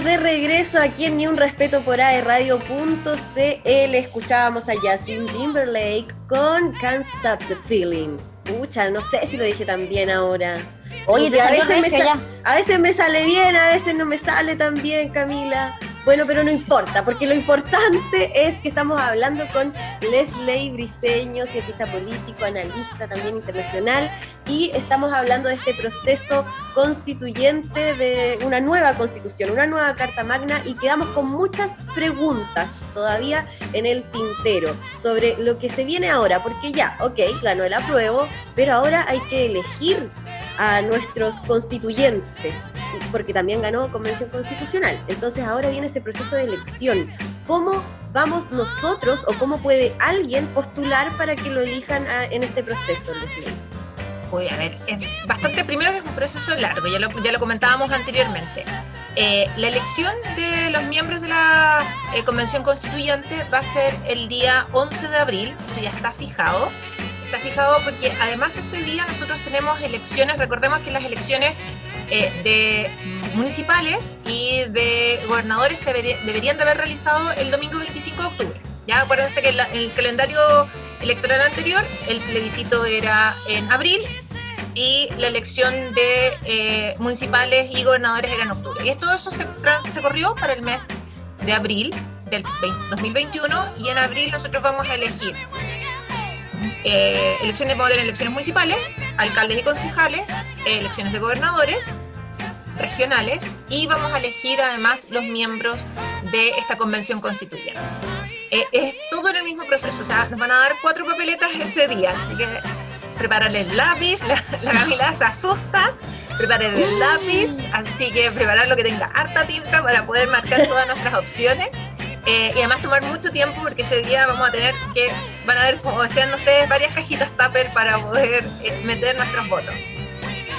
estamos de regreso aquí en Ni Un Respeto por aerradio.cl. Escuchábamos a Justin Timberlake con Can't Stop the Feeling. Pucha, no sé si lo dije tan bien ahora. Oye, a, veces me a veces me sale bien, a veces no me sale tan bien, Camila. Bueno, pero no importa, porque lo importante es que estamos hablando con Leslie Briseño, cientista político, analista también internacional, y estamos hablando de este proceso constituyente de una nueva constitución, una nueva Carta Magna, y quedamos con muchas preguntas todavía en el tintero sobre lo que se viene ahora, porque ya, ok, ganó el apruebo, pero ahora hay que elegir a nuestros constituyentes, porque también ganó convención constitucional. Entonces ahora viene ese proceso de elección. ¿Cómo vamos nosotros o cómo puede alguien postular para que lo elijan en este proceso, Leslie? Uy, a ver, es bastante, primero que es un proceso largo, ya lo, ya lo comentábamos anteriormente. Eh, la elección de los miembros de la eh, Convención Constituyente va a ser el día 11 de abril, eso ya está fijado está fijado porque además ese día nosotros tenemos elecciones, recordemos que las elecciones eh, de municipales y de gobernadores se deberían de haber realizado el domingo 25 de octubre. Ya acuérdense que el calendario electoral anterior, el plebiscito era en abril y la elección de eh, municipales y gobernadores era en octubre. Y todo eso se, se corrió para el mes de abril del 2021 y en abril nosotros vamos a elegir eh, elecciones, vamos a tener elecciones municipales, alcaldes y concejales, elecciones de gobernadores regionales y vamos a elegir además los miembros de esta convención constituyente. Eh, es todo en el mismo proceso, o sea, nos van a dar cuatro papeletas ese día, así que prepararle el lápiz, la, la Camila se asusta, preparar el lápiz, así que preparar lo que tenga harta tinta para poder marcar todas nuestras opciones. Eh, y además tomar mucho tiempo porque ese día vamos a tener que, van a ver, como decían ustedes, varias cajitas tupper para poder eh, meter nuestros votos.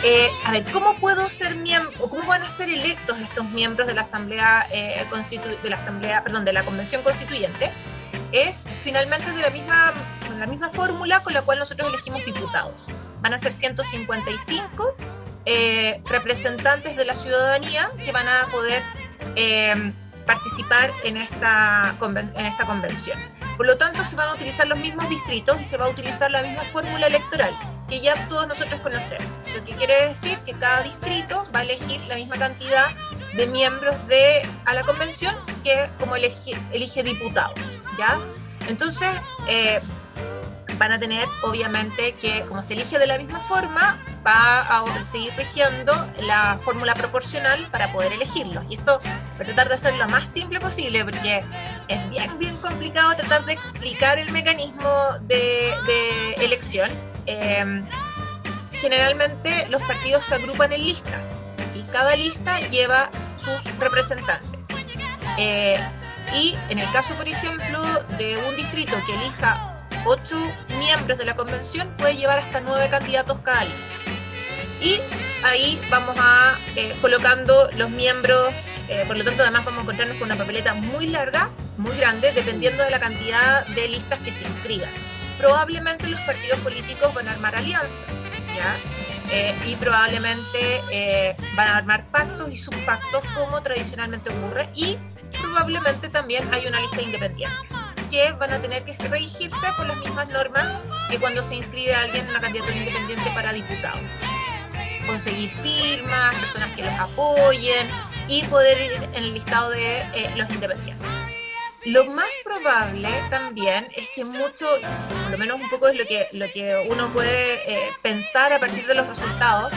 Eh, a ver, ¿cómo puedo ser miembro, cómo van a ser electos estos miembros de la Asamblea, de la Asamblea, perdón, de la Convención Constituyente? Es finalmente de la misma, con la misma fórmula con la cual nosotros elegimos diputados. Van a ser 155 representantes de la ciudadanía que van a poder participar en esta, en esta convención. Por lo tanto, se van a utilizar los mismos distritos y se va a utilizar la misma fórmula electoral que ya todos nosotros conocemos. Lo que quiere decir que cada distrito va a elegir la misma cantidad de miembros de, a la convención que como elige, elige diputados. ¿ya? Entonces, eh, van a tener obviamente que como se elige de la misma forma, va a seguir rigiendo la fórmula proporcional para poder elegirlos. Y esto voy a tratar de hacerlo lo más simple posible porque es bien, bien complicado tratar de explicar el mecanismo de, elección. Em, generalmente los partidos se agrupan en listas y cada lista lleva sus representantes. Eh, y en el caso, por ejemplo, de un distrito que elija ocho miembros de la convención puede llevar hasta nueve candidatos cada lista. Y ahí vamos a eh, colocando los miembros, eh, por lo tanto además vamos a encontrarnos con una papeleta muy larga, muy grande, dependiendo de la cantidad de listas que se inscriban. Probablemente los partidos políticos van a armar alianzas, ¿ya? Eh, y probablemente van a armar pactos y subpactos como tradicionalmente ocurre y probablemente también hay una lista de independientes que van a tener que regirse por las mismas normas que cuando se inscribe alguien en la candidatura independiente para diputado. Conseguir firmas, personas que los apoyen y poder ir en el listado de eh, los independientes. Lo más probable también es que mucho, por lo menos un poco es lo que, lo que uno puede eh, pensar a partir de los resultados,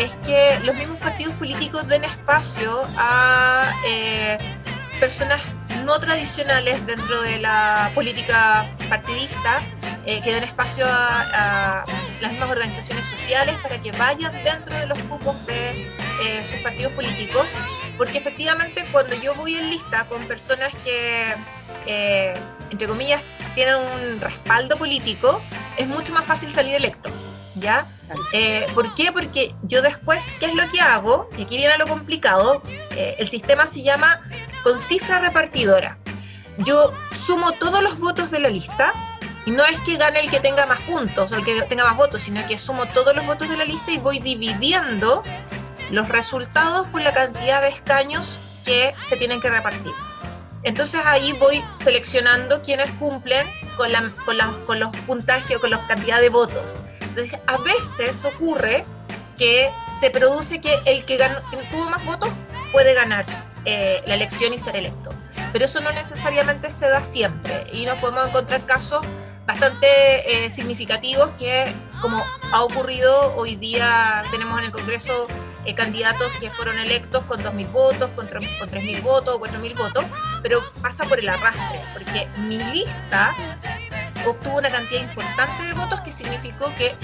es que los mismos partidos políticos den espacio a eh, personas no tradicionales dentro de la política partidista eh, que den espacio a, las mismas organizaciones sociales para que vayan dentro de los cupos de eh, sus partidos políticos, porque efectivamente cuando yo voy en lista con personas que, eh, entre comillas, tienen un respaldo político, es mucho más fácil salir electo. ¿Ya? ¿Por qué? Porque yo después, ¿qué es lo que hago? Y aquí viene lo complicado. el sistema se llama con cifra repartidora. Yo sumo todos los votos de la lista y no es que gane el que tenga más puntos o el que tenga más votos, sino que sumo todos los votos de la lista y voy dividiendo los resultados por la cantidad de escaños que se tienen que repartir. Entonces ahí voy seleccionando quienes cumplen con, los puntajes o con la cantidad de votos. Entonces a veces ocurre que se produce que el que, ganó, tuvo más votos puede ganar eh, la elección y ser electo. Pero eso no necesariamente se da siempre y nos podemos encontrar casos bastante eh, significativos que, como ha ocurrido hoy día, tenemos en el Congreso eh, candidatos que fueron electos con 2.000 votos, con, con 3.000 votos, 4.000 votos, pero pasa por el arrastre, porque mi lista obtuvo una cantidad importante de votos que significó que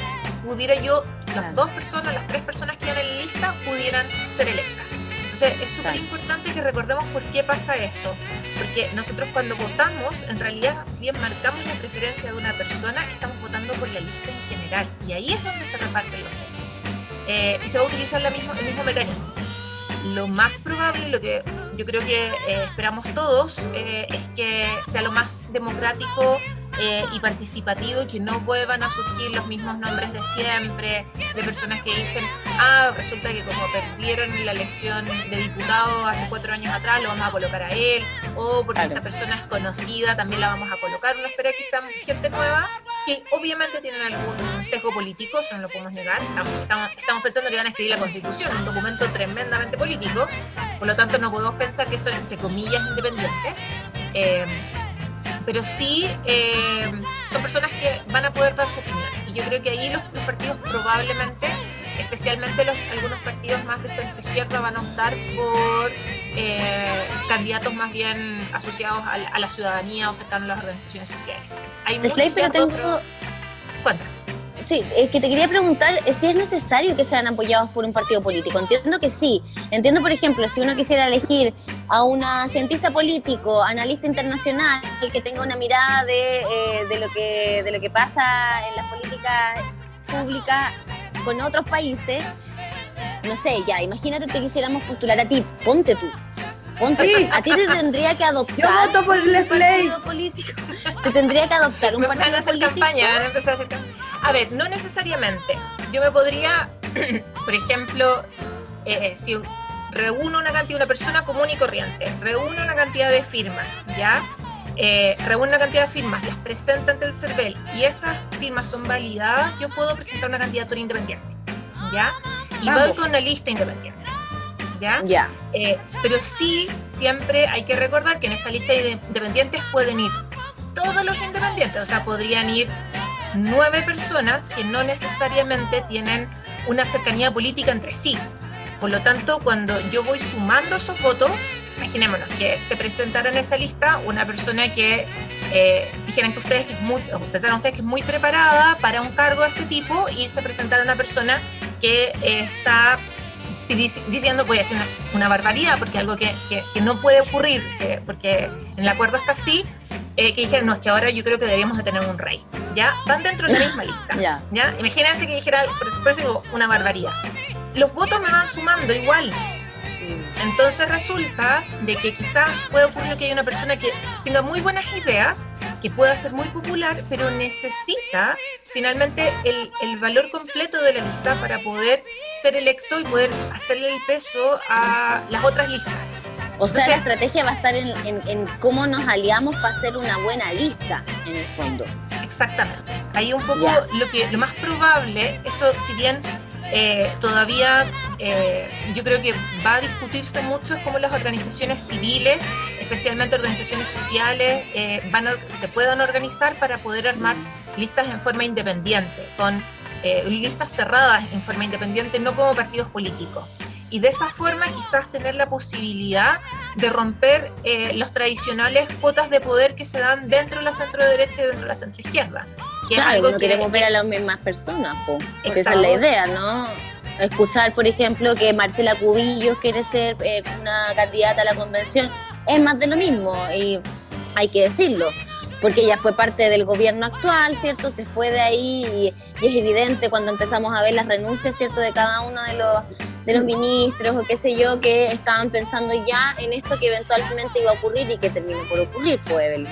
pudiera yo, las dos personas, las tres personas que iban en la lista, pudieran ser electas. Entonces es súper importante que recordemos por qué pasa eso, porque nosotros cuando votamos, en realidad, si bien marcamos la preferencia de una persona, estamos votando por la lista en general, y ahí es donde se reparten los votos. Eh, y se va a utilizar la misma, el mismo mecanismo. Lo más probable, lo que yo creo que eh, esperamos todos, eh, es que sea lo más democrático eh, y participativo y que no vuelvan a surgir los mismos nombres de siempre, de personas que dicen, ah, resulta que como perdieron la elección de diputado hace cuatro años atrás, lo vamos a colocar a él, o porque esta persona es conocida, también la vamos a colocar. Uno espera quizá gente nueva que obviamente tienen algún sesgo político, eso no lo podemos negar. Estamos, estamos, pensando que van a escribir la constitución, un documento tremendamente político, por lo tanto no podemos pensar que son entre comillas independientes. Eh, pero sí eh, son personas que van a poder dar su opinión. Y yo creo que ahí los, partidos probablemente, especialmente los, algunos partidos más de centro izquierda, van a optar por eh, candidatos más bien asociados a, la ciudadanía o cercanos a las organizaciones sociales. Hay pero tengo... Sí, es que te quería preguntar si es necesario que sean apoyados por un partido político. Entiendo que sí. Entiendo, por ejemplo, si uno quisiera elegir a una cientista político, analista internacional, que tenga una mirada de, eh, de, lo, que, de lo que pasa en las políticas públicas con otros países, no sé, ya, imagínate que quisiéramos postular a ti, ponte tú. Ponte, a ti te tendría que adoptar. Yo voto por el partido político. Te tendría que adoptar un partido van a hacer Campaña, van a empezar a hacer campaña. A ver, no necesariamente. Yo me podría, por ejemplo, eh, si reúno una cantidad, una persona común y corriente, reúne una cantidad de firmas, ¿ya? Eh, reúne una cantidad de firmas, las presenta ante el CERVEL y esas firmas son validadas, yo puedo presentar una candidatura independiente, ¿ya? Y voy con una lista independiente, ¿ya? Ya. Eh, pero sí, siempre hay que recordar que en esa lista de independientes pueden ir todos los independientes, o sea, podrían ir nueve personas que no necesariamente tienen una cercanía política entre sí. Por lo tanto, cuando yo voy sumando esos votos, imaginémonos que se presentara en esa lista una persona que eh, dijeran que ustedes que es muy, pensaran ustedes que es muy preparada para un cargo de este tipo y se presentara una persona que eh, está diciendo voy a hacer una, barbaridad porque algo que, que, no puede ocurrir porque en el acuerdo está así eh, que dijeron no es que ahora yo creo que deberíamos de tener un rey ya van dentro de la misma lista ya. imagínense que dijera por eso digo una barbaridad. Los votos me van sumando igual. Entonces resulta de que quizás puede ocurrir que hay una persona que tenga muy buenas ideas, que pueda ser muy popular, pero necesita finalmente el, el valor completo de la lista para poder ser electo y poder hacerle el peso a las otras listas. O sea, la estrategia va a estar en, en, cómo nos aliamos para hacer una buena lista, en el fondo. Exactamente. Ahí un poco lo que lo más probable, eso si bien eh, todavía eh, yo creo que va a discutirse mucho cómo las organizaciones civiles, especialmente organizaciones sociales, eh, van se puedan organizar para poder armar listas en forma independiente, con listas cerradas en forma independiente, no como partidos políticos. Y de esa forma quizás tener la posibilidad de romper los tradicionales cuotas de poder que se dan dentro de la centro derecha y dentro de la centro izquierda claro, no queremos ver a las mismas personas, esa es la idea, ¿no? Escuchar, por ejemplo, que Marcela Cubillos quiere ser eh, una candidata a la convención, es más de lo mismo, y hay que decirlo, porque ella fue parte del gobierno actual, ¿cierto? Se fue de ahí y, es evidente cuando empezamos a ver las renuncias, ¿cierto?, de cada uno de los de los ministros o qué sé yo, que estaban pensando ya en esto que eventualmente iba a ocurrir y que terminó por ocurrir, pues, Evelyn.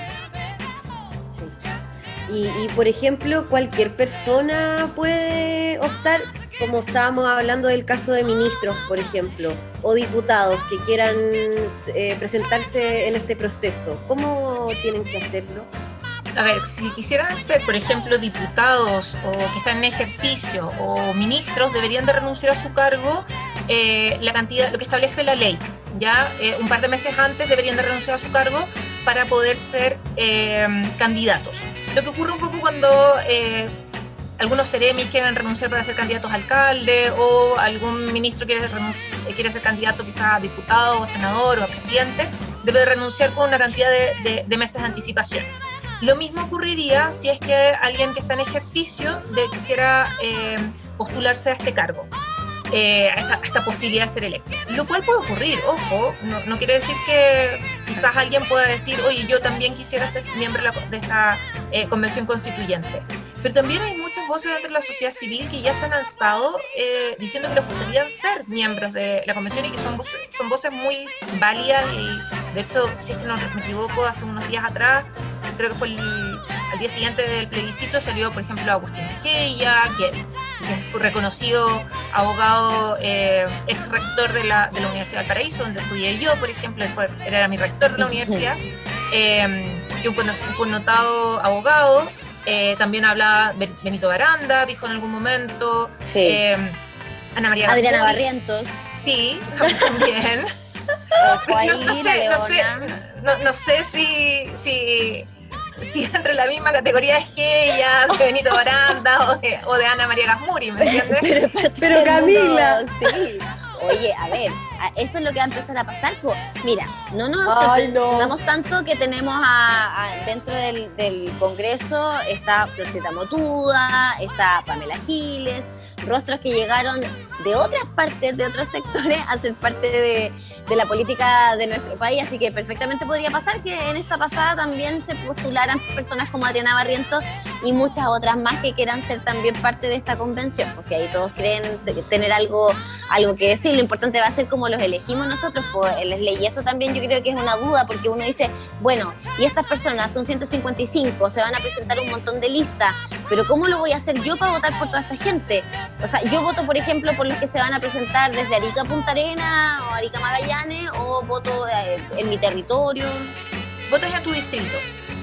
Y, por ejemplo, cualquier persona puede optar. como estábamos hablando del caso de ministros, por ejemplo, o diputados que quieran eh, presentarse en este proceso? ¿Cómo tienen que hacerlo? A ver, si quisieran ser, por ejemplo, diputados o que están en ejercicio o ministros, deberían de renunciar a su cargo eh, la cantidad, lo que establece la ley. Ya eh, un par de meses antes deberían de renunciar a su cargo para poder ser candidatos. Lo que ocurre un poco cuando algunos seremis quieren renunciar para ser candidatos a alcalde o algún ministro quiere, eh, quiere ser candidato quizás a diputado o senador o a presidente, debe renunciar con una cantidad de, meses de anticipación. Lo mismo ocurriría si es que alguien que está en ejercicio de, quisiera eh, postularse a este cargo. Eh, a, esta, posibilidad de ser electo. Lo cual puede ocurrir, ojo, no, quiere decir que quizás alguien pueda decir, oye, yo también quisiera ser miembro de esta convención constituyente. Pero también hay muchas voces dentro de la sociedad civil que ya se han alzado eh, diciendo que les gustaría ser miembros de la convención y que son voces, son voces muy válidas y de hecho, si es que no me equivoco, hace unos días atrás, creo que fue el, al día siguiente del plebiscito, salió por ejemplo Agustín Esquella, que, es reconocido abogado, eh, ex rector de la, de la Universidad del Paraíso, donde estudié yo, por ejemplo, él, fue, era mi rector de la universidad, eh, y un connotado abogado. Eh, también hablaba Benito Baranda, dijo en algún momento. Eh, Ana María Adriana Barrientos. Sí, también. no, sé, no, sé, no, sé si, si, si entre la misma categoría es que ella, de Benito Baranda o de, o de Ana María Gasmuri, ¿me entiendes? Pero, pero Camila. sí. Oye, a ver, eso es lo que va a empezar a pasar. Pues, mira, no nos sorprendamos tanto que tenemos a, dentro del, del, Congreso está Florcita Motuda, está Pamela Giles, rostros que llegaron de otras partes, de otros sectores, a ser parte de, de, la política de nuestro país. Así que perfectamente podría pasar que en esta pasada también se postularan personas como Adriana Barrientos y muchas otras más que quieran ser también parte de esta convención. Pues si ahí todos creen tener algo, algo que decir, lo importante va a ser como los elegimos nosotros, pues les leí. Y eso también yo creo que es una duda, porque uno dice, bueno, y estas personas son 155, se van a presentar un montón de listas, pero ¿cómo lo voy a hacer yo para votar por toda esta gente? O sea, yo voto, por ejemplo, por los que se van a presentar desde Arica Punta Arena o Arica Magallanes, o voto eh, en mi territorio. Votas en tu distrito.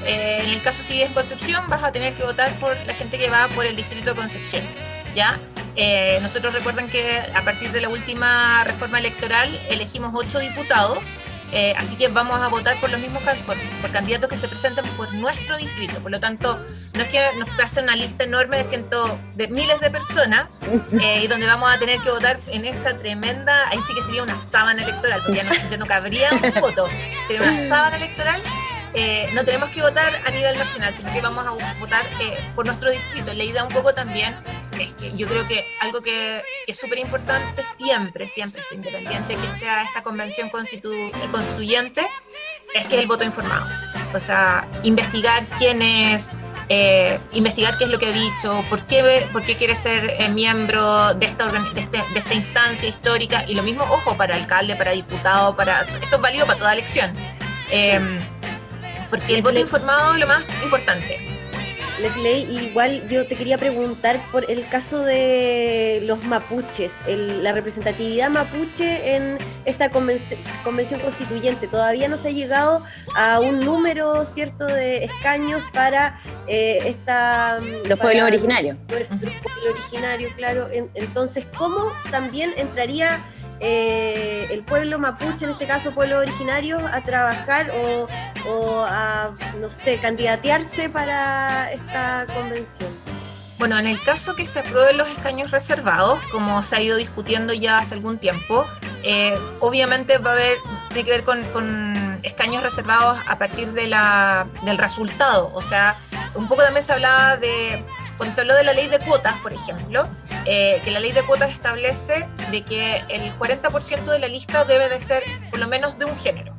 Eh, en el caso si es Concepción, vas a tener que votar por la gente que va por el distrito de Concepción. ¿ya? Eh, nosotros recuerdan que a partir de la última reforma electoral elegimos ocho diputados, eh, así que vamos a votar por los mismos por, candidatos que se presentan por nuestro distrito. Por lo tanto, no es que nos pase una lista enorme de ciento, de miles de personas eh, y donde vamos a tener que votar en esa tremenda, ahí sí que sería una sábana electoral, porque ya no, ya no cabría un voto, sería una sábana electoral eh, no tenemos que votar a nivel nacional, sino que vamos a votar eh, por nuestro distrito. La idea un poco también es que yo creo que algo que, es súper importante siempre, siempre, independiente que sea esta convención constituyente, es que es el voto informado. O sea, investigar quién es, eh, investigar qué es lo que ha dicho, por qué, por qué quiere ser miembro de esta, este, de, esta instancia histórica, y lo mismo, ojo, para alcalde, para diputado, para esto es válido para toda elección porque el voto informado es lo más importante. Leslie, igual yo te quería preguntar por el caso de los mapuches, la representatividad mapuche en esta convención, constituyente. Todavía no se ha llegado a un número cierto de escaños para eh, esta... Los pueblos originarios. Los pueblos originarios, claro. entonces, ¿cómo también entraría eh, el pueblo mapuche, en este caso pueblo originario, a trabajar o, a, no sé, candidatearse para esta convención? Bueno, en el caso que se aprueben los escaños reservados, como se ha ido discutiendo ya hace algún tiempo, eh, obviamente va a haber, tiene que ver con, con escaños reservados a partir de la, del resultado. O sea, un poco también se hablaba de cuando se habló de la ley de cuotas, por ejemplo, eh, que la ley de cuotas establece de que el 40% de la lista debe de ser por lo menos de un género.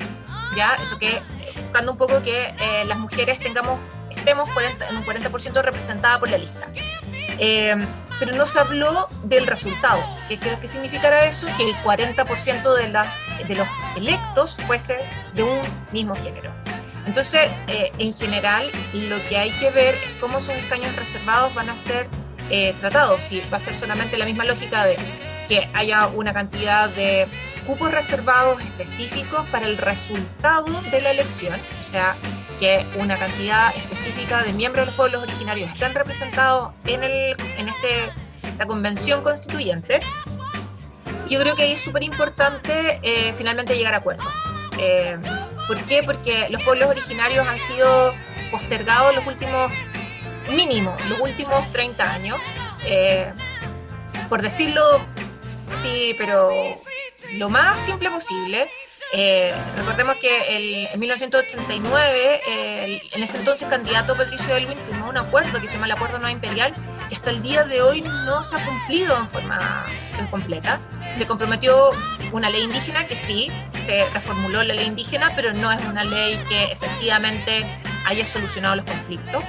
¿ya? Eso que, buscando un poco que eh, las mujeres tengamos, estemos en un 40% representada por la lista. Eh, pero no se habló del resultado. ¿Qué, qué significará eso? Que el 40% de, las, de los electos fuese de un mismo género. Entonces, eh, en general, lo que hay que ver es cómo esos escaños reservados van a ser eh, tratado, si va a ser solamente la misma lógica de que haya una cantidad de cupos reservados específicos para el resultado de la elección, o sea, que una cantidad específica de miembros de los pueblos originarios estén representados en, el, en este, la convención constituyente. Yo creo que ahí es súper importante eh, finalmente llegar a acuerdos. Eh, ¿Por qué? Porque los pueblos originarios han sido postergados los últimos, mínimo, los últimos 30 años. Eh, por decirlo así, pero lo más simple posible. Eh, recordemos que en 1989, en ese entonces candidato Patricio Elwin firmó un acuerdo que se llama el Acuerdo No Imperial, que hasta el día de hoy no se ha cumplido en forma completa. Se comprometió una ley indígena que sí, se reformuló la ley indígena, pero no es una ley que efectivamente haya solucionado los conflictos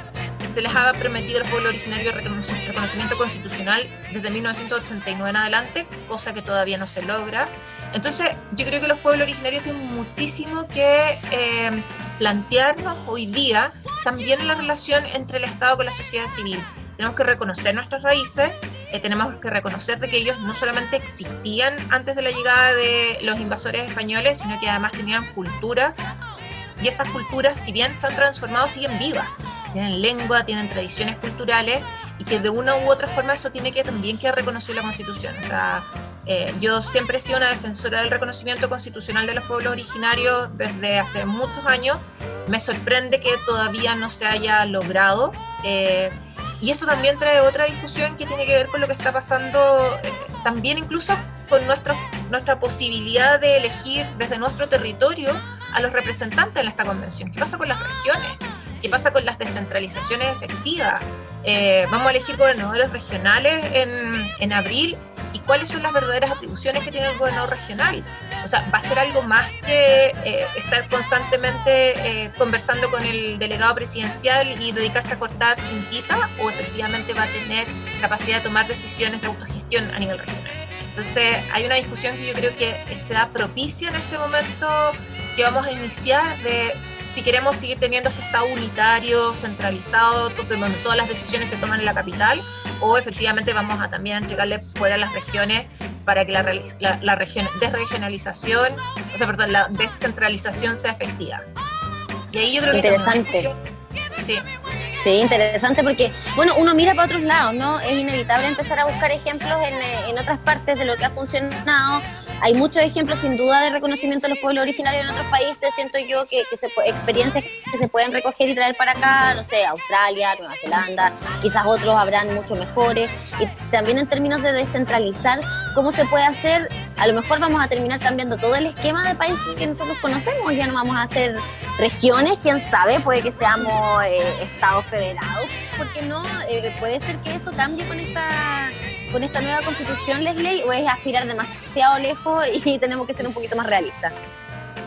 se les ha prometido al pueblo originario reconocimiento constitucional desde 1989 en adelante, cosa que todavía no se logra. Entonces, yo creo que los pueblos originarios tienen muchísimo que eh, plantearnos hoy día también la relación entre el Estado con la sociedad civil. Tenemos que reconocer nuestras raíces, eh, tenemos que reconocer de que ellos no solamente existían antes de la llegada de los invasores españoles, sino que además tenían cultura y esas culturas, si bien se han transformado, siguen vivas tienen lengua, tienen tradiciones culturales y que de una u otra forma eso tiene que también quedar reconocido en la Constitución. O sea, eh, yo siempre he sido una defensora del reconocimiento constitucional de los pueblos originarios desde hace muchos años. Me sorprende que todavía no se haya logrado. Eh, y esto también trae otra discusión que tiene que ver con lo que está pasando eh, también incluso con nuestro, nuestra posibilidad de elegir desde nuestro territorio a los representantes en esta convención. ¿Qué pasa con las regiones? ¿Qué pasa con las descentralizaciones efectivas? Eh, vamos a elegir gobernadores regionales en, en, abril y cuáles son las verdaderas atribuciones que tiene el gobernador regional. O sea, va a ser algo más que eh, estar constantemente eh, conversando con el delegado presidencial y dedicarse a cortar cintita o efectivamente va a tener capacidad de tomar decisiones de autogestión a nivel regional. Entonces, hay una discusión que yo creo que se da propicia en este momento que vamos a iniciar de si queremos seguir teniendo este Estado unitario, centralizado, donde todas las decisiones se toman en la capital, o efectivamente vamos a también llegarle fuera a las regiones para que la, la, desregionalización, o sea, perdón, la descentralización sea efectiva. Y ahí yo creo interesante. que... Interesante. Sí. Sí, interesante porque, bueno, uno mira para otros lados, ¿no? Es inevitable empezar a buscar ejemplos en, en otras partes de lo que ha funcionado hay muchos ejemplos sin duda de reconocimiento de los pueblos originarios en otros países, siento yo que, que se, experiencias que se pueden recoger y traer para acá, no sé, Australia, Nueva Zelanda, quizás otros habrán mucho mejores, y también en términos de descentralizar, ¿cómo se puede hacer? A lo mejor vamos a terminar cambiando todo el esquema de país que nosotros conocemos, ya no vamos a hacer regiones, quién sabe, puede que seamos eh, estados federados, porque no, eh, puede ser que eso cambie con esta con esta nueva constitución, Leslie, o es aspirar demasiado lejos y tenemos que ser un poquito más realistas?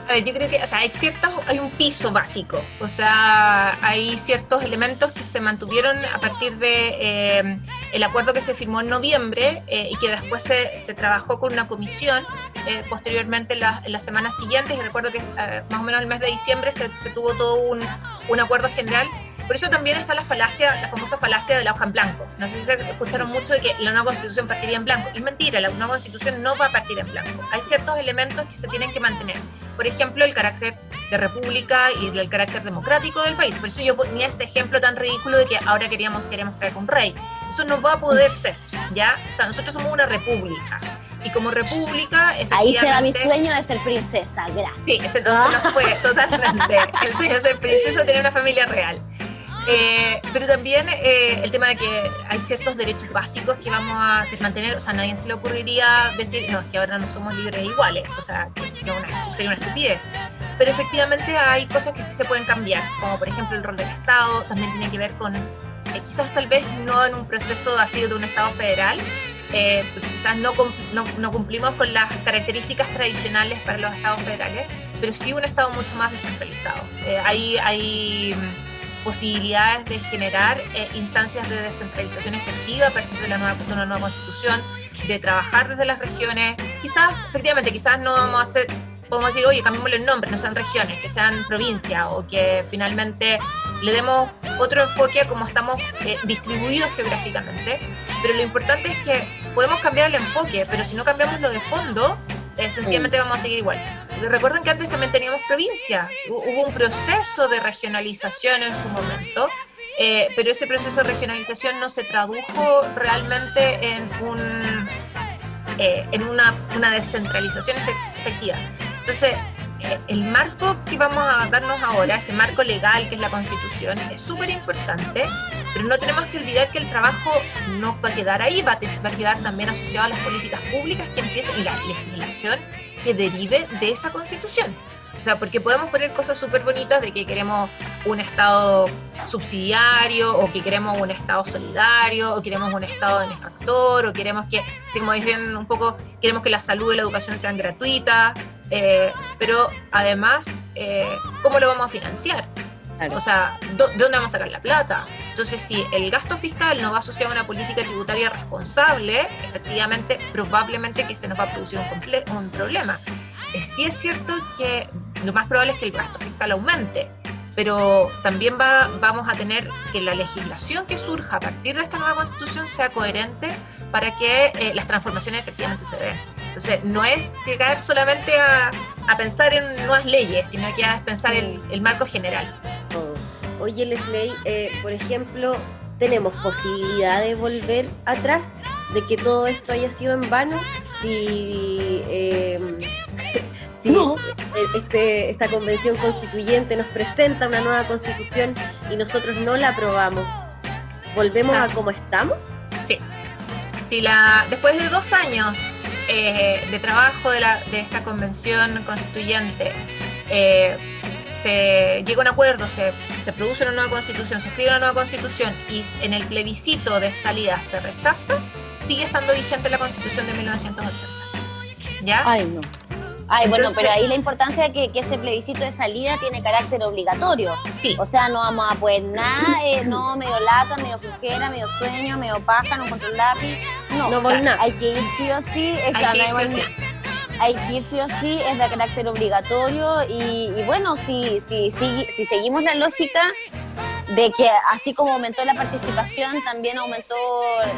A ver, yo creo que, o sea, hay ciertos, hay un piso básico, o sea, hay ciertos elementos que se mantuvieron a partir de eh, el acuerdo que se firmó en noviembre eh, y que después se, se, trabajó con una comisión eh, posteriormente en, en, las semanas siguientes. Y recuerdo que más o menos el mes de diciembre se, se tuvo todo un, un acuerdo general por eso también está la falacia, la famosa falacia de la hoja en blanco. No sé si se escucharon mucho de que la nueva constitución partiría en blanco. Es mentira, la nueva constitución no va a partir en blanco. Hay ciertos elementos que se tienen que mantener. Por ejemplo, el carácter de república y el carácter democrático del país. Por eso yo ponía ese ejemplo tan ridículo de que ahora queríamos, queremos traer un rey. Eso no va a poder ser, ¿ya? O sea, nosotros somos una república y como república ahí se va mi sueño de ser princesa gracias sí ese entonces no fue totalmente el sueño de ser princesa tener una familia real eh, pero también eh, el tema de que hay ciertos derechos básicos que vamos a mantener, o sea, a nadie se le ocurriría decir, no, es que ahora no somos libres iguales, o sea, que, sería una estupidez. Pero efectivamente hay cosas que sí se pueden cambiar, como por ejemplo el rol del Estado, también tiene que ver con, eh, quizás tal vez no en un proceso así de un Estado federal, quizás no, no, no, cumplimos con las características tradicionales para los Estados federales, pero sí un Estado mucho más descentralizado. hay, hay posibilidades de generar eh, instancias de descentralización efectiva a partir de la nueva, una nueva constitución, de trabajar desde las regiones. Quizás, efectivamente, quizás no vamos a hacer, podemos decir, oye, cambiemos el nombre, no sean regiones, que sean provincias, o que finalmente le demos otro enfoque a cómo estamos eh, distribuidos geográficamente, pero lo importante es que podemos cambiar el enfoque, pero si no cambiamos lo de fondo, eh, sencillamente vamos a seguir igual. Recuerden que antes también teníamos provincia, hubo un proceso de regionalización en su momento, eh, pero ese proceso de regionalización no se tradujo realmente en, un, en una, una descentralización efectiva. Entonces, eh, el marco que vamos a darnos ahora, ese marco legal que es la Constitución, es súper importante, pero no tenemos que olvidar que el trabajo no va a quedar ahí, va a, quedar también asociado a las políticas públicas que empiecen y la legislación que derive de esa Constitución. O sea, porque podemos poner cosas súper bonitas de que queremos un Estado subsidiario, o que queremos un Estado solidario, o queremos un Estado benefactor, o queremos que, así como dicen un poco, queremos que la salud y la educación sean gratuitas, eh, pero además, eh, ¿cómo lo vamos a financiar? O sea, ¿de dónde vamos a sacar la plata? Entonces, si el gasto fiscal no va asociado a una política tributaria responsable, efectivamente, probablemente que se nos va a producir un, un problema. Eh, sí es cierto que lo más probable es que el gasto fiscal aumente, pero también va, vamos a tener que la legislación que surja a partir de esta nueva constitución sea coherente para que las transformaciones efectivamente se den. Entonces, no es llegar solamente a, pensar en nuevas leyes, sino que a pensar el, marco general. Oh. Oye, Leslie, eh, por ejemplo, ¿tenemos posibilidad de volver atrás? ¿De que todo esto haya sido en vano? Si, em, si este, esta convención constituyente nos presenta una nueva constitución y nosotros no la aprobamos, ¿volvemos a como estamos? Sí. Si la, después de dos años eh, de trabajo de, la, de, esta convención constituyente eh, se llega a un acuerdo, se, se, produce una nueva constitución, se escribe una nueva constitución y en el plebiscito de salida se rechaza, sigue estando vigente la constitución de 1980. ¿Ya? Ay, no. Ay, bueno, pero ahí la importancia de que, ese plebiscito de salida tiene carácter obligatorio. Sí. O sea, no vamos a poder nada, eh, no, medio lata, medio flujera, medio sueño, medio paja, no control lápiz. No, no nada. hay que ir sí o sí. hay, que ir sí o sí. hay que ir sí o sí, es de carácter obligatorio y, bueno, si, si, si, si seguimos la lógica de que así como aumentó la participación, también aumentó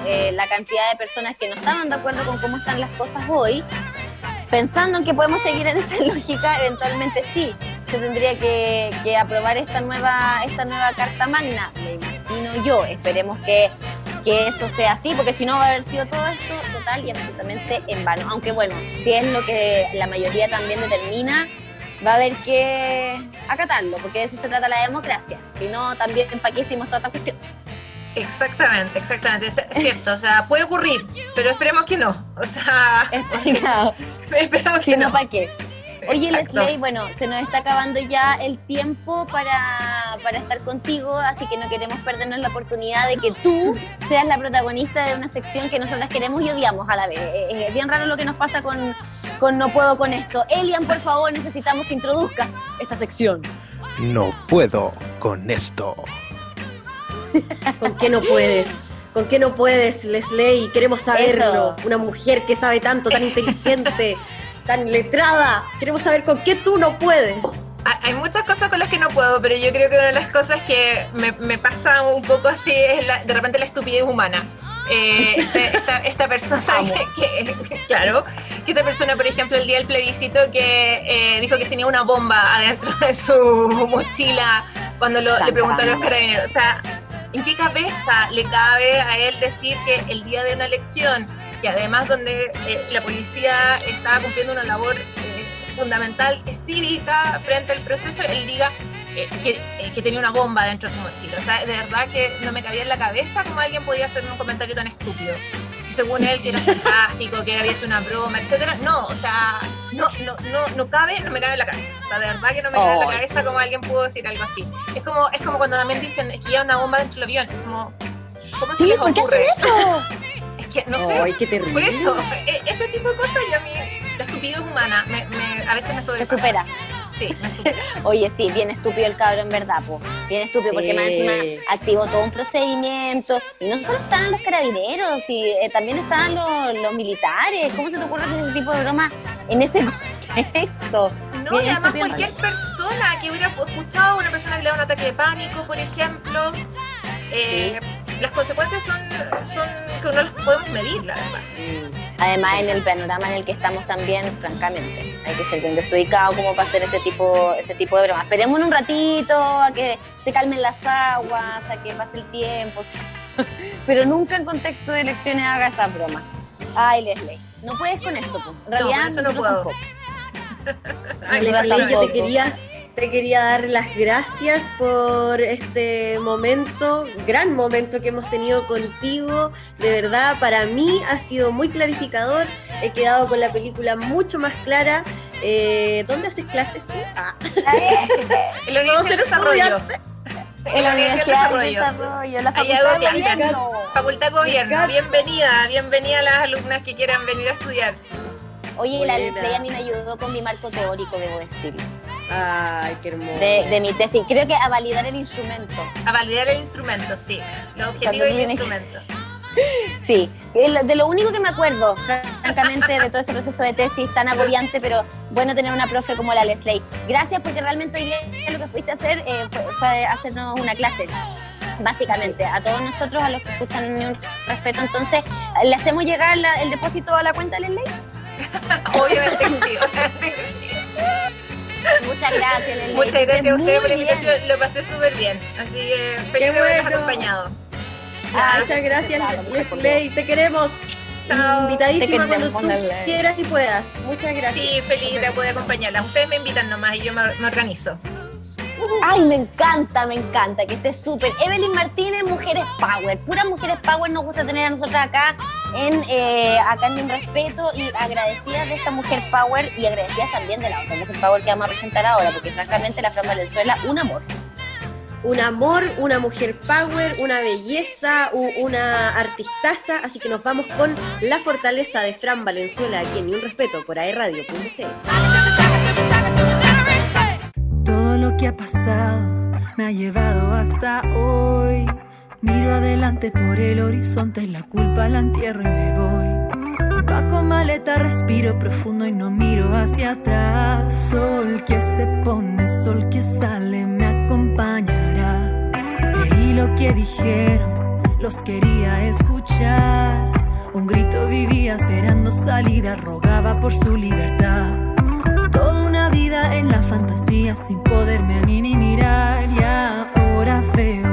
eh, la cantidad de personas que no estaban de acuerdo con cómo están las cosas hoy pensando en que podemos seguir en esa lógica, eventualmente sí, se tendría que, aprobar esta nueva, esta nueva Carta Magna, me imagino yo, esperemos que, que eso sea así, porque si no va a haber sido todo esto total y absolutamente en vano, aunque bueno, si es lo que la mayoría también determina, va a haber que acatarlo, porque de eso se trata la democracia, si no, también para toda esta cuestión. Exactamente, exactamente, es cierto, o sea, puede ocurrir, pero esperemos que no, o sea, esperemos que no. ¿para qué? Oye, Leslie, bueno, se nos está acabando ya el tiempo para, para, estar contigo, así que no queremos perdernos la oportunidad de que tú seas la protagonista de una sección que nosotras queremos y odiamos a la vez. Es bien raro lo que nos pasa con, con No Puedo con esto. Elian, por favor, necesitamos que introduzcas esta sección. No puedo con esto. ¿Con qué no puedes? ¿Con qué no puedes, Leslie? Queremos saberlo. Una mujer que sabe tanto, tan inteligente, tan letrada. Queremos saber con qué tú no puedes. Hay muchas cosas con las que no puedo, pero yo creo que una de las cosas que me, pasa un poco así es de repente la estupidez humana. Eh, este, esta, persona, que, claro, que esta persona, por ejemplo, el día del plebiscito, que eh, dijo que tenía una bomba adentro de su mochila cuando le preguntaron a los carabineros. O sea, ¿En qué cabeza le cabe a él decir que el día de una elección, que además donde eh, la policía estaba cumpliendo una labor eh, fundamental cívica frente al proceso, él diga eh, que, tenía una bomba dentro de su mochila? O sea, de verdad que no me cabía en la cabeza cómo alguien podía hacer un comentario tan estúpido según él que era simpático, que había sido una broma, etcétera. No, o sea, no, no, no, no cabe, no me cabe en la cabeza. O sea, de verdad que no me cabe en la cabeza como alguien pudo decir algo así. Es como, es como cuando también dicen es que lleva una bomba dentro del avión. Es como, ¿cómo se les ocurre? ¿por qué hacen eso? Es que, no sé, Ay, qué terrible. por eso, e, ese tipo de cosas y a mí, la estupidez humana, me, me, a veces me sobrepasa. Me supera. Sí, Oye, sí, bien estúpido el cabro en verdad, po. Bien estúpido, porque más encima activó todo un procedimiento. Y no solo estaban los carabineros, y eh, también estaban los, militares. ¿Cómo se te ocurre hacer ese tipo de broma en ese contexto? No, No, y además cualquier persona que hubiera escuchado, una persona que le da un ataque de pánico, por ejemplo, eh, las consecuencias son, son que no las podemos medir, la verdad. Además, en el panorama en el que estamos también, francamente, hay que ser bien desubicado como para hacer ese tipo, ese tipo de bromas. Esperemos un ratito a que se calmen las aguas, a que pase el tiempo, pero nunca en contexto de elecciones haga esa broma. Ay, Leslie, no puedes con esto, en realidad no, eso no puedo. Ay, te quería te quería dar las gracias por este momento, gran momento que hemos tenido contigo. De verdad, para mí ha sido muy clarificador. He quedado con la película mucho más clara. Eh, ¿Dónde haces clases tú? Ah. en la Universidad de Desarrollo. En la Universidad de Desarrollo, la Facultad de Gobierno. Facultad de Gobierno. Bienvenida, bienvenida a las alumnas que quieran venir a estudiar. Oye, la Leslie a mí me ayudó con mi marco teórico, debo decir. Ay, qué hermoso. De, mi tesis. Creo que a validar el instrumento. A validar el instrumento, sí. Los objetivos del instrumento. Sí, de lo único que me acuerdo, francamente, de todo ese proceso de tesis tan agobiante, pero bueno tener una profe como la Leslie. Gracias porque realmente hoy día lo que fuiste a hacer eh, fue, hacernos una clase básicamente, a todos nosotros, a los que escuchan ni un respeto. Entonces, ¿le hacemos llegar el depósito a la cuenta, Leslie? obviamente sí, obviamente sí. Muchas gracias, Lele. Muchas gracias a ustedes por la invitación. Lo pasé súper bien. Así que feliz de haberlos acompañado. Ah, muchas gracias, Leslie. Te queremos. Invitadísima cuando tú quieras y puedas. Muchas gracias. Sí, feliz de poder acompañarla. Ustedes me invitan nomás y yo me, me organizo. Ay, me encanta, me encanta, que esté súper. Evelyn Martínez, Mujeres Power. Puras Mujeres Power nos gusta tener a nosotras acá en eh, acá en respeto y agradecidas de esta Mujer Power y agradecidas también de la otra Mujer Power que vamos a presentar ahora, porque francamente la Fran Valenzuela, un amor. Un amor, una mujer power, una belleza, una artistaza. Así que nos vamos con la fortaleza de Fran Valenzuela aquí en Un Respeto por aerradio.cl que ha pasado me ha llevado hasta hoy. Miro adelante por el horizonte, la culpa la entierro y me voy. Paco maleta, respiro profundo y no miro hacia atrás. Sol que se pone, sol que sale, me acompañará. creí lo que dijeron, los quería escuchar. Un grito vivía esperando salida, rogaba por su libertad en la fantasía sin poderme a mí ni mirar. Y ahora veo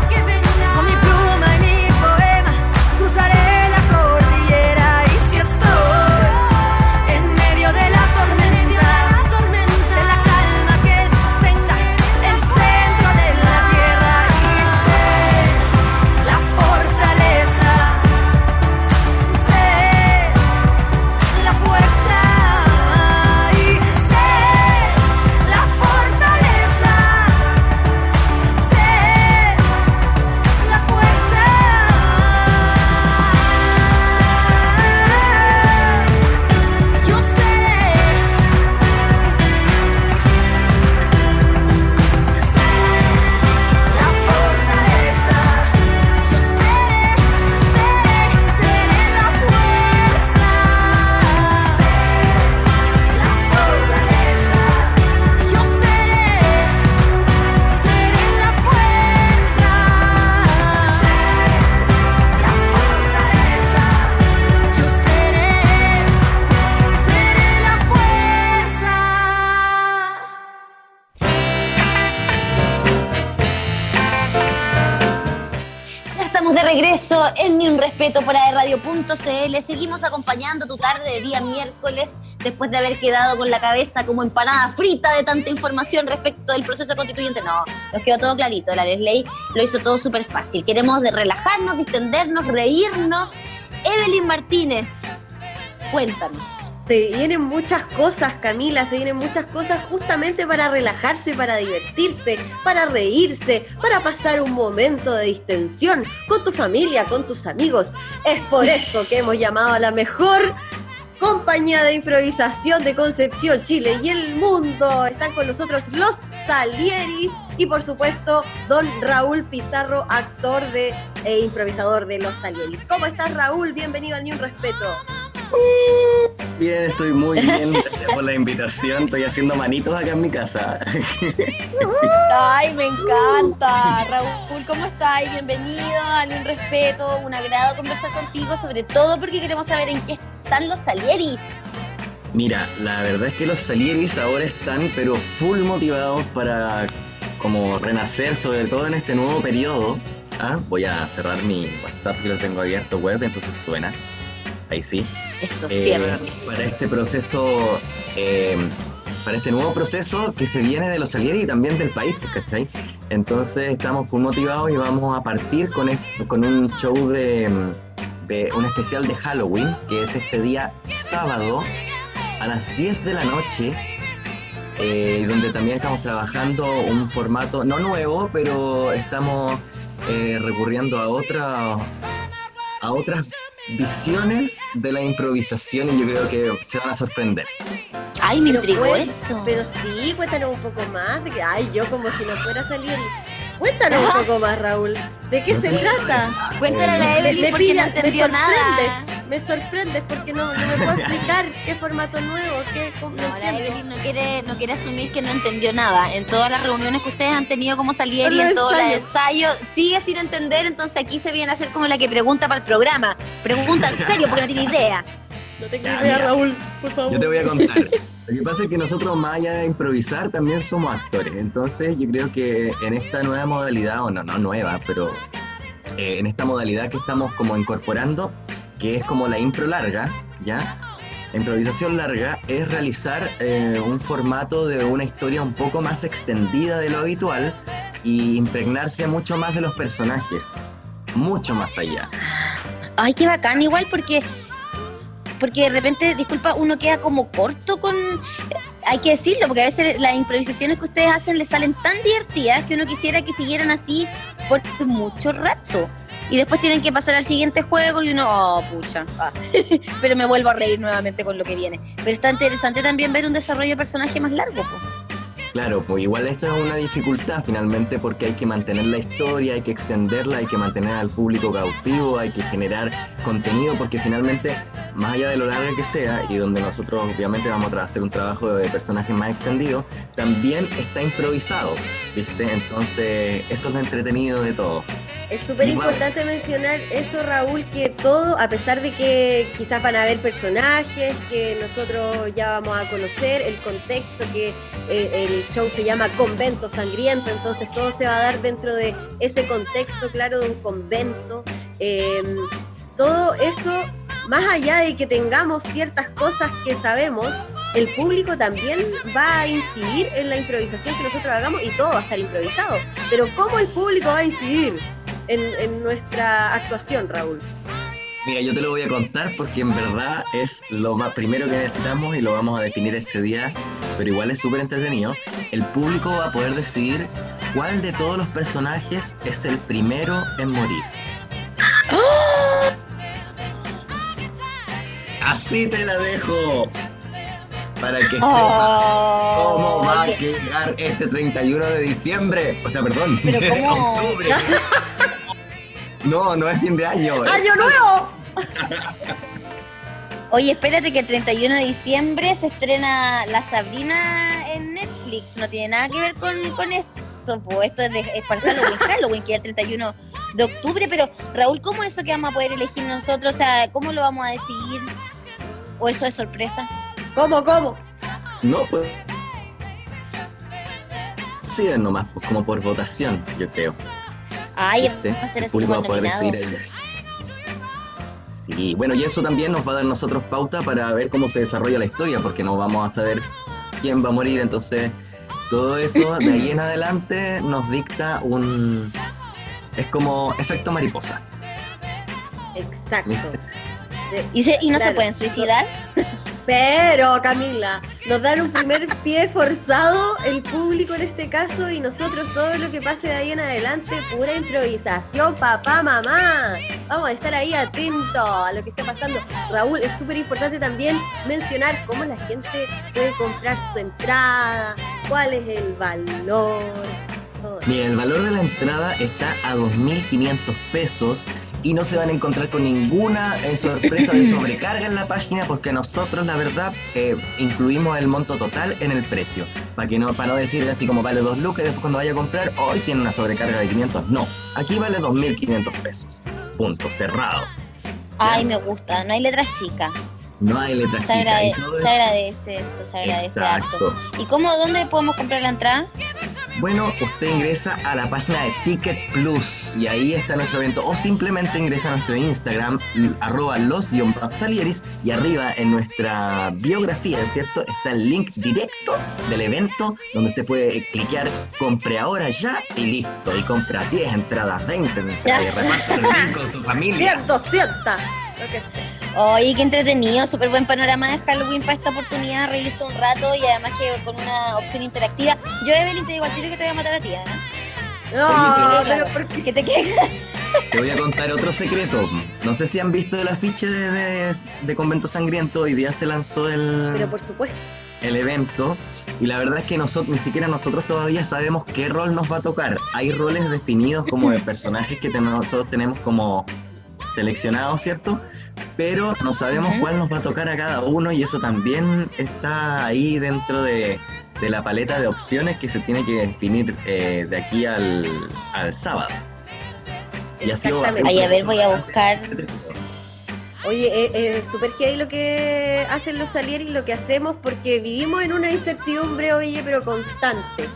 regreso en Ni un Respeto para Radio.cl. Seguimos acompañando tu tarde de día miércoles después de haber quedado con la cabeza como empanada frita de tanta información respecto del proceso constituyente. No, nos quedó todo clarito. La ley lo hizo todo súper fácil. Queremos relajarnos, distendernos, reírnos. Evelyn Martínez, cuéntanos se vienen muchas cosas, Camila, se vienen muchas cosas justamente para relajarse, para divertirse, para reírse, para pasar un momento de distensión con tu familia, con tus amigos. Es por eso que hemos llamado a la mejor compañía de improvisación de Concepción, Chile y el mundo. Están con nosotros los Salieris y por supuesto don Raúl Pizarro, actor de, e improvisador de los Salieris. ¿Cómo estás Raúl? Bienvenido al Ni Un Respeto. Bien, estoy muy bien. Gracias por la invitación. Estoy haciendo manitos acá en mi casa. Ay, me encanta. Raúl, ¿cómo estás? Bienvenido a Un Respeto. Un agrado conversar contigo, sobre todo porque queremos saber en qué están los Salieris. Mira, la verdad es que los Salieris ahora están, pero full motivados para como renacer, sobre todo en este nuevo periodo. ¿Ah? Voy a cerrar mi WhatsApp que lo tengo abierto web, entonces suena ahí sí. Eso, eh, Para este proceso, eh, para este nuevo proceso que se viene de los Salieri y también del país, ¿cachai? Entonces estamos muy motivados y vamos a partir con, con un show de, un especial de Halloween, que es este día sábado a las 10 de la noche. Eh, donde también estamos trabajando un formato no nuevo, pero estamos recurriendo a otra a otras visiones de la improvisación y yo creo que se van a sorprender. Ay, me intrigó eso. Pero sí, cuéntanos un poco más. Ay, yo como si no fuera a salir. Cuéntanos un poco más, Raúl. ¿De qué se trata? Cuéntale a la Evelyn porque no entendió me nada. Me sorprendes porque no, no me puedo explicar qué formato nuevo, qué... No, la Evelyn no quiere, no quiere asumir que no entendió nada. En todas las reuniones que ustedes han tenido como salir y en todos los ensayos, sigue sin entender, entonces aquí se viene a hacer como la que pregunta para el programa. Pregunta en serio porque no tiene idea. No tengo idea, Raúl, por favor. Yo te voy a contar. Lo que pasa es que nosotros, más allá de improvisar, también somos actores. Entonces, yo creo que en esta nueva modalidad, o no, no nueva, pero eh, en esta modalidad que estamos como incorporando, que es como la impro larga, ¿ya? Improvisación larga es realizar eh, un formato de una historia un poco más extendida de lo habitual y impregnarse mucho más de los personajes, mucho más allá. Ay, qué bacán, igual porque porque de repente, disculpa, uno queda como corto con... Hay que decirlo, porque a veces las improvisaciones que ustedes hacen les salen tan divertidas que uno quisiera que siguieran así por mucho rato. Y después tienen que pasar al siguiente juego y uno, oh, pucha, ah. pero me vuelvo a reír nuevamente con lo que viene. Pero está interesante también ver un desarrollo de personaje más largo. Claro, pues igual esa es una dificultad finalmente porque hay que mantener la historia, hay que extenderla, hay que mantener al público cautivo, hay que generar contenido porque finalmente, más allá de lo largo que sea y donde nosotros obviamente vamos a hacer un trabajo de personajes más extendido, también está improvisado, ¿viste? Entonces eso es lo entretenido de todo. Es súper importante mencionar eso, Raúl, que todo, a pesar de que quizás van a haber personajes que nosotros ya vamos a conocer, el contexto que eh, el show se llama Convento Sangriento, entonces todo se va a dar dentro de ese contexto, claro, de un convento. Em, todo eso, más allá de que tengamos ciertas cosas que sabemos, el público también va a incidir en la improvisación que nosotros hagamos y todo va a estar improvisado. Pero ¿cómo el público va a incidir? En, nuestra actuación, Raúl? Mira, yo te lo voy a contar porque en verdad es lo más primero que necesitamos y lo vamos a definir este día, pero igual es súper entretenido. El público va a poder decidir cuál de todos los personajes es el primero en morir. Así te la dejo. Para que sepas oh, cómo va a llegar este 31 de diciembre. O sea, perdón, octubre. No, no es fin de año. ¡Año nuevo! Oye, espérate que el 31 de diciembre se estrena La Sabrina en Netflix. No tiene nada que ver con, esto. esto es, de, es para Halloween, Halloween, que es el 31 de octubre. Pero, Raúl, ¿cómo es eso que vamos a poder elegir nosotros? O sea, ¿cómo lo vamos a decidir? ¿O eso es sorpresa? ¿Cómo, cómo? No, pues. Sí, nomás, pues como por votación, yo creo. Ay, ¿viste? va a ser El así público va a poder nominado. decidir ahí. Sí, bueno, y eso también nos va a dar nosotros pauta para ver cómo se desarrolla la historia, porque no vamos a saber quién va a morir, entonces todo eso de ahí en adelante nos dicta un... Es como efecto mariposa. Exacto. ¿Y, se- y no se Claro. pueden suicidar? Pero, Camila, nos dan un primer pie forzado el público en este caso y nosotros todo lo que pase de ahí en adelante, pura improvisación, papá, mamá. Vamos a estar ahí atentos a lo que está pasando. Raúl, es súper importante también mencionar cómo la gente puede comprar su entrada, cuál es el valor. Mira, el valor de la entrada está a 2.500 pesos y no se van a encontrar con ninguna eh, sorpresa de sobrecarga en la página porque nosotros, la verdad, eh, incluimos el monto total en el precio. Para que no, para no decir así como vale 2 lucas y después cuando vaya a comprar, hoy tiene una sobrecarga de 500. No, aquí vale 2.500 pesos. Punto, cerrado. Ay, me gusta, no hay letra chica. No hay letra Se, chica. agrade- se agradece eso, se agradece harto. Exacto. ¿Y cómo, dónde podemos comprar la entrada? Bueno, usted ingresa a la página de Ticket Plus y ahí está nuestro evento o simplemente ingresa a nuestro Instagram arroba los salieris y arriba en nuestra biografía, ¿cierto? Está el link directo del evento donde usted puede cliquear compre ahora ya y listo y compra 10 entradas, 20 entradas y reparte el link con su familia. 100, 200, lo que sea. Oye, qué entretenido, súper buen panorama de Halloween para esta oportunidad, reírse un rato y además que con una opción interactiva. Yo, Evelyn, te digo al tiro que te voy a matar a ti, ¿eh? No, Oye, pero ¿por qué? Que te quede Te voy a contar otro secreto. No sé si han visto el afiche de, de, de Convento Sangriento, hoy día se lanzó el... Pero por supuesto. el evento y la verdad es que nosotros ni siquiera nosotros todavía sabemos qué rol nos va a tocar. Hay roles definidos como de personajes que ten- nosotros tenemos como seleccionados, ¿cierto? Pero no sabemos cuál nos va a tocar a cada uno y eso también está ahí dentro de, de la paleta de opciones que se tiene que definir eh, de aquí al, al sábado. Y Exactamente. Ay, a ver, voy a buscar. Oye, eh, eh, súper heavy lo que hacen los Salieri y lo que hacemos porque vivimos en una incertidumbre, oye, pero constante.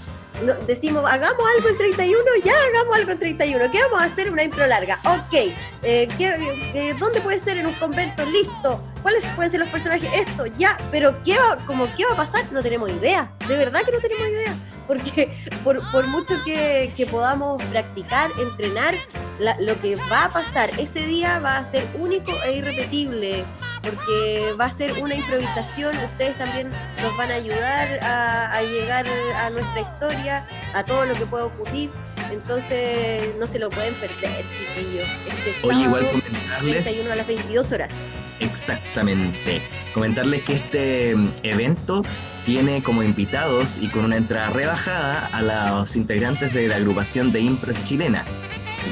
Decimos, hagamos algo el 31, ya hagamos algo el 31. ¿Qué vamos a hacer? Una impro larga. Ok. Eh, ¿qué- eh, ¿Dónde puede ser? En un convento, listo. ¿Cuáles pueden ser los personajes? Esto, ya. Pero ¿qué va, como, ¿qué va a pasar? No tenemos idea. De verdad que no tenemos idea. Porque por, por mucho que, que podamos practicar, entrenar, la- lo que va a pasar ese día va a ser único e irrepetible, porque va a ser una improvisación, ustedes también nos van a ayudar a, a llegar a nuestra historia, a todo lo que pueda ocurrir, entonces no se lo pueden perder, chiquillos. Este Oye, igual sábado, comentarles 31 a las 22 horas. Exactamente. Comentarles que este mm, evento tiene como invitados y con una entrada rebajada a los integrantes de la agrupación de impro chilena,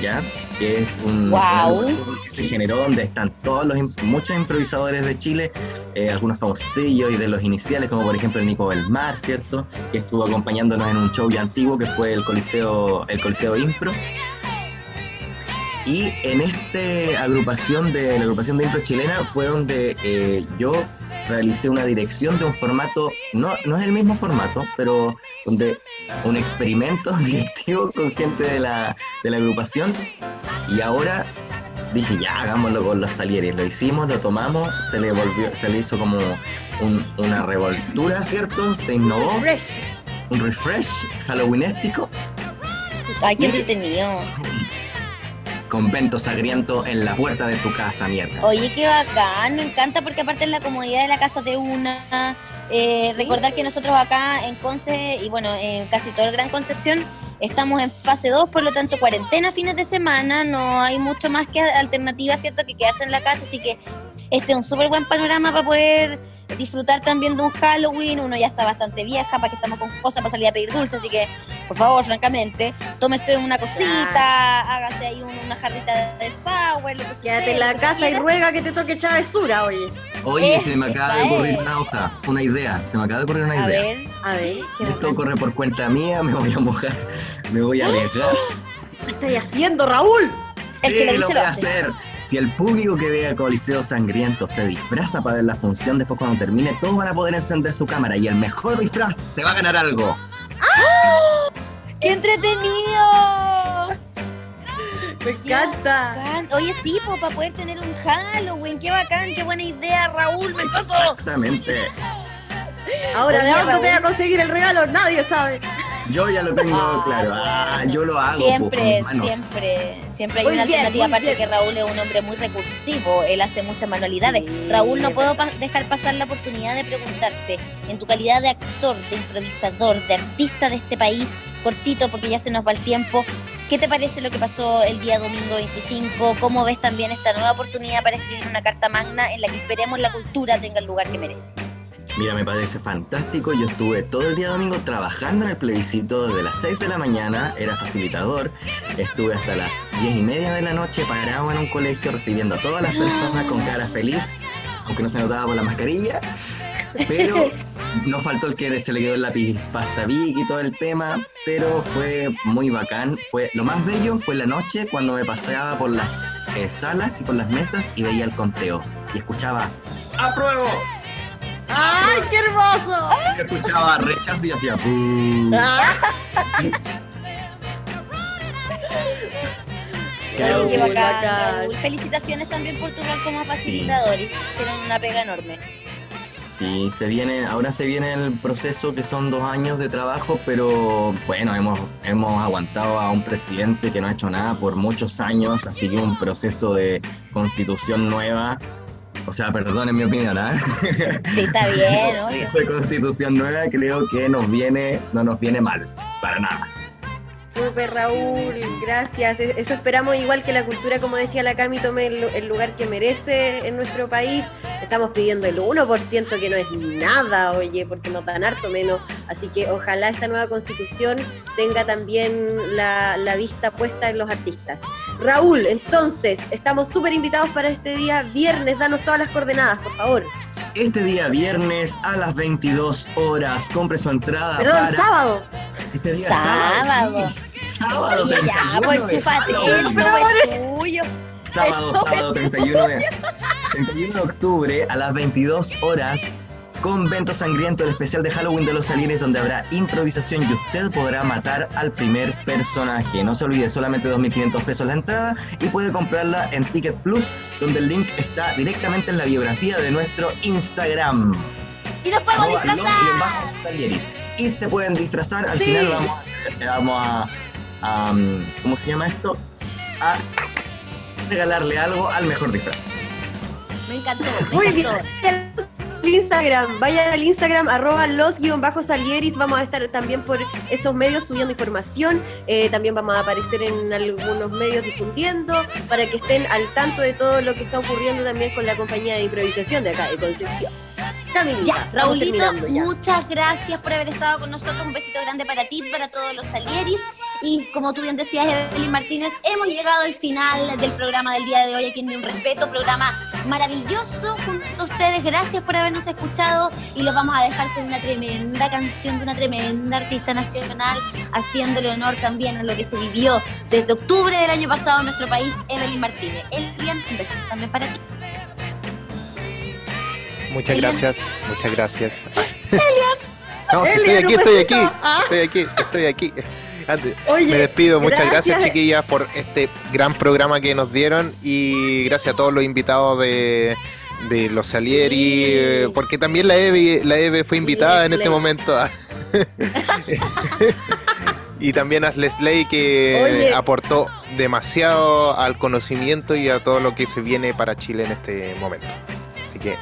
¿ya? Que es un, agrupación que se generó donde están todos los muchos improvisadores de Chile, eh, algunos famosillos y de los iniciales, como por ejemplo el Nico Belmar, ¿cierto? Que estuvo acompañándonos en un show ya antiguo que fue el Coliseo, el Coliseo Impro. Y en esta agrupación de la agrupación de impro chilena fue donde eh, yo realicé una dirección de un formato, no, no es el mismo formato, pero donde un experimento directivo con gente de la, de la agrupación. Y ahora dije, ya hagámoslo con los salieres. Lo hicimos, lo tomamos, se le volvió, se le hizo como un- una revoltura, ¿cierto? Se innovó, Fresh. un refresh halloweenístico. Ay, qué entretenido. Convento sangriento en la puerta de tu casa, mierda. Oye, qué bacán, me encanta porque aparte en la comodidad de la casa de una, eh, recordar que nosotros acá en Conce y bueno, en casi todo el Gran Concepción estamos en fase 2, por lo tanto cuarentena fines de semana, no hay mucho más que alternativa, ¿cierto? Que quedarse en la casa, así que este es un súper buen panorama para poder disfrutar también de un Halloween, uno ya está bastante vieja, para que estamos con cosas para salir a pedir dulces, así que por favor, francamente, tómese una cosita, hágase ahí un- una jarrita de sour, lo que Quédate en la lo casa y ruega que te toque travesura, oye. Oye, Eh, se me acaba de eh. ocurrir una hoja, una idea, se me acaba de ocurrir una A idea. ver, A ver, ¿qué Esto bacán. corre por cuenta mía, me voy a mojar, me voy a arriesgar. ¿Qué estás haciendo, Raúl? el que Sí, le dice lo lo voy a hace. hacer. Si el público que vea Coliseo Sangriento se disfraza para ver la función, después cuando termine, todos van a poder encender su cámara y el mejor disfraz te va a ganar algo. ¡Qué entretenido! Me encanta. Bacán. Oye, sí, pues, para poder tener un Halloween. Qué bacán, qué buena idea, Raúl. Me encantó. Exactamente. Ahora, ¿de dónde te voy a conseguir el regalo? Nadie sabe. Yo ya lo tengo claro. Ah, yo lo hago. pues, Siempre, siempre, siempre hay Muy una bien, alternativa, aparte bien. que Raúl es un hombre muy recursivo, él hace muchas manualidades. Sí, Raúl, no puedo pa- dejar pasar la oportunidad de preguntarte, en tu calidad de actor, de improvisador, de artista de este país, cortito porque ya se nos va el tiempo, ¿qué te parece lo que pasó el día domingo 25? ¿Cómo ves también esta nueva oportunidad para escribir una carta magna en la que esperemos la cultura tenga el lugar que merece? Mira, me parece fantástico. Yo estuve todo el día domingo trabajando en el plebiscito desde las 6 de la mañana, era facilitador. Estuve hasta las 10 y media de la noche parado en un colegio recibiendo a todas las personas con cara feliz, aunque no se notaba por la mascarilla. Pero no faltó el que se le quedó el lápiz pasta Vic y todo el tema, pero fue muy bacán. Fue lo más bello fue la noche cuando me paseaba por las eh, salas y por las mesas y veía el conteo y escuchaba ¡Apruebo! ¡Ay, qué hermoso! Escuchaba rechazo y hacía. Ah, Creo Qué bacán, bacán. Felicitaciones también por tu rol como facilitador, hicieron una pega enorme. Sí, se viene, ahora se viene el proceso que son dos años de trabajo, pero bueno, hemos, hemos aguantado a un presidente que no ha hecho nada por muchos años, así que un proceso de constitución nueva, o sea, perdón en mi opinión, ¿ah? Sí, está bien, obvio. de constitución nueva creo que nos viene, no nos viene mal, para nada. Súper Raúl, gracias. E- Eso esperamos, igual que la cultura, como decía la Cami, tome el, el lugar que merece en nuestro país. Estamos pidiendo el 1%, que no es nada, oye, porque nos dan harto menos. Así que ojalá esta nueva constitución tenga también la, la vista puesta en los artistas. Raúl, entonces, estamos súper invitados para este día viernes. Danos todas las coordenadas, por favor. Este día viernes a las 22 horas, compre su entrada Perdón, para... sábado. Este día Sábado. sábado. Oye, ya, 31 pues chúpate, el tuyo. Sábado, sábado 31 de, 31 de octubre a las 22 horas. Convento Sangriento, el especial de Halloween de los Salines, donde habrá improvisación y usted podrá matar al primer personaje. No se olvide, solamente 2.500 pesos la entrada y puede comprarla en Ticket Plus, donde el link está directamente en la biografía de nuestro Instagram. Y nos podemos disfrazar. Y se pueden disfrazar. Al Sí. final vamos, a, vamos a, a, um, ¿Cómo se llama esto? A regalarle algo al mejor disfraz. Me encantó, me Muy bien. encantó. Instagram, vayan al Instagram, arroba los guion bajos salieris, vamos a estar también por esos medios subiendo información, eh, también vamos a aparecer en algunos medios difundiendo para que estén al tanto de todo lo que está ocurriendo también con la compañía de improvisación de acá de Concepción. Camilita, Ya, Raulito, ya. muchas gracias por haber estado con nosotros. Un besito grande para ti, para todos los salieris. Y como tú bien decías, Evelyn Martínez, hemos llegado al final del programa del día de hoy aquí en Un Respeto. Programa maravilloso junto a ustedes. Gracias por habernos escuchado. Y los vamos a dejar con una tremenda canción de una tremenda artista nacional, haciéndole honor también a lo que se vivió desde octubre del año pasado en nuestro país, Evelyn Martínez. Elian, un besito también para ti. Muchas Elian. gracias, muchas gracias. No, si estoy Elian, aquí, estoy aquí, Ah. estoy aquí, estoy aquí. Antes, Oye, Me despido, muchas gracias, gracias. chiquillas por este gran programa que nos dieron y gracias a todos los invitados de, de los Salieri, Sí. eh, porque también la Eve, la Eve fue invitada en este momento. y también a Leslie que Oye. aportó demasiado al conocimiento y a todo lo que se viene para Chile en este momento. Así que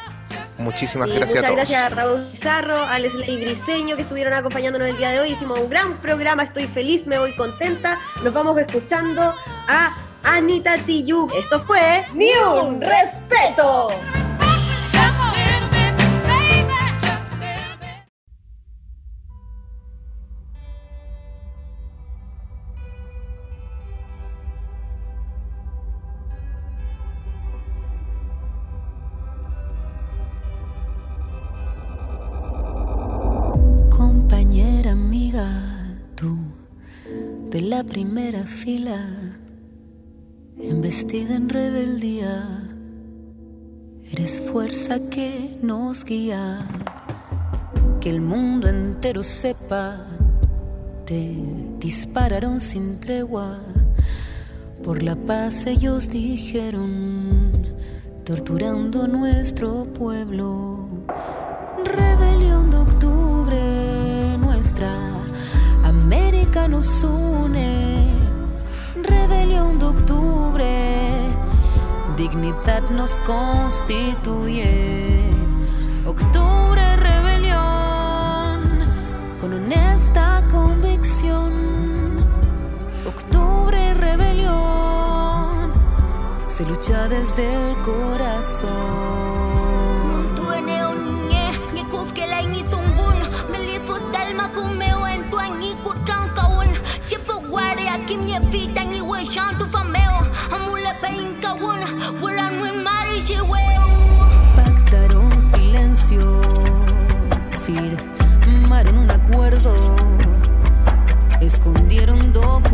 muchísimas gracias a muchas todos. gracias a Raúl Pizarro, a Leslie Briseño que estuvieron acompañándonos el día de hoy. Hicimos un gran programa, estoy feliz, me voy contenta. Nos vamos escuchando a Anita Tijoux. Esto fue Ni un respeto. Primera fila, embestida en rebeldía, eres fuerza que nos guía, que el mundo entero sepa, te dispararon sin tregua, Por la paz ellos dijeron, torturando a nuestro pueblo. Rebelión de octubre, nuestra América nos une. Rebelión de octubre, dignidad nos constituye. Octubre, rebelión, con honesta convicción. Octubre, rebelión, se lucha desde el corazón. Kimye vita ni we shantu fameo amule peinka wuna wuran wi mari shiweo Pactaron silencio, firmaron un acuerdo, escondieron documentos.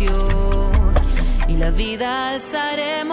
Y la vida alzaremos.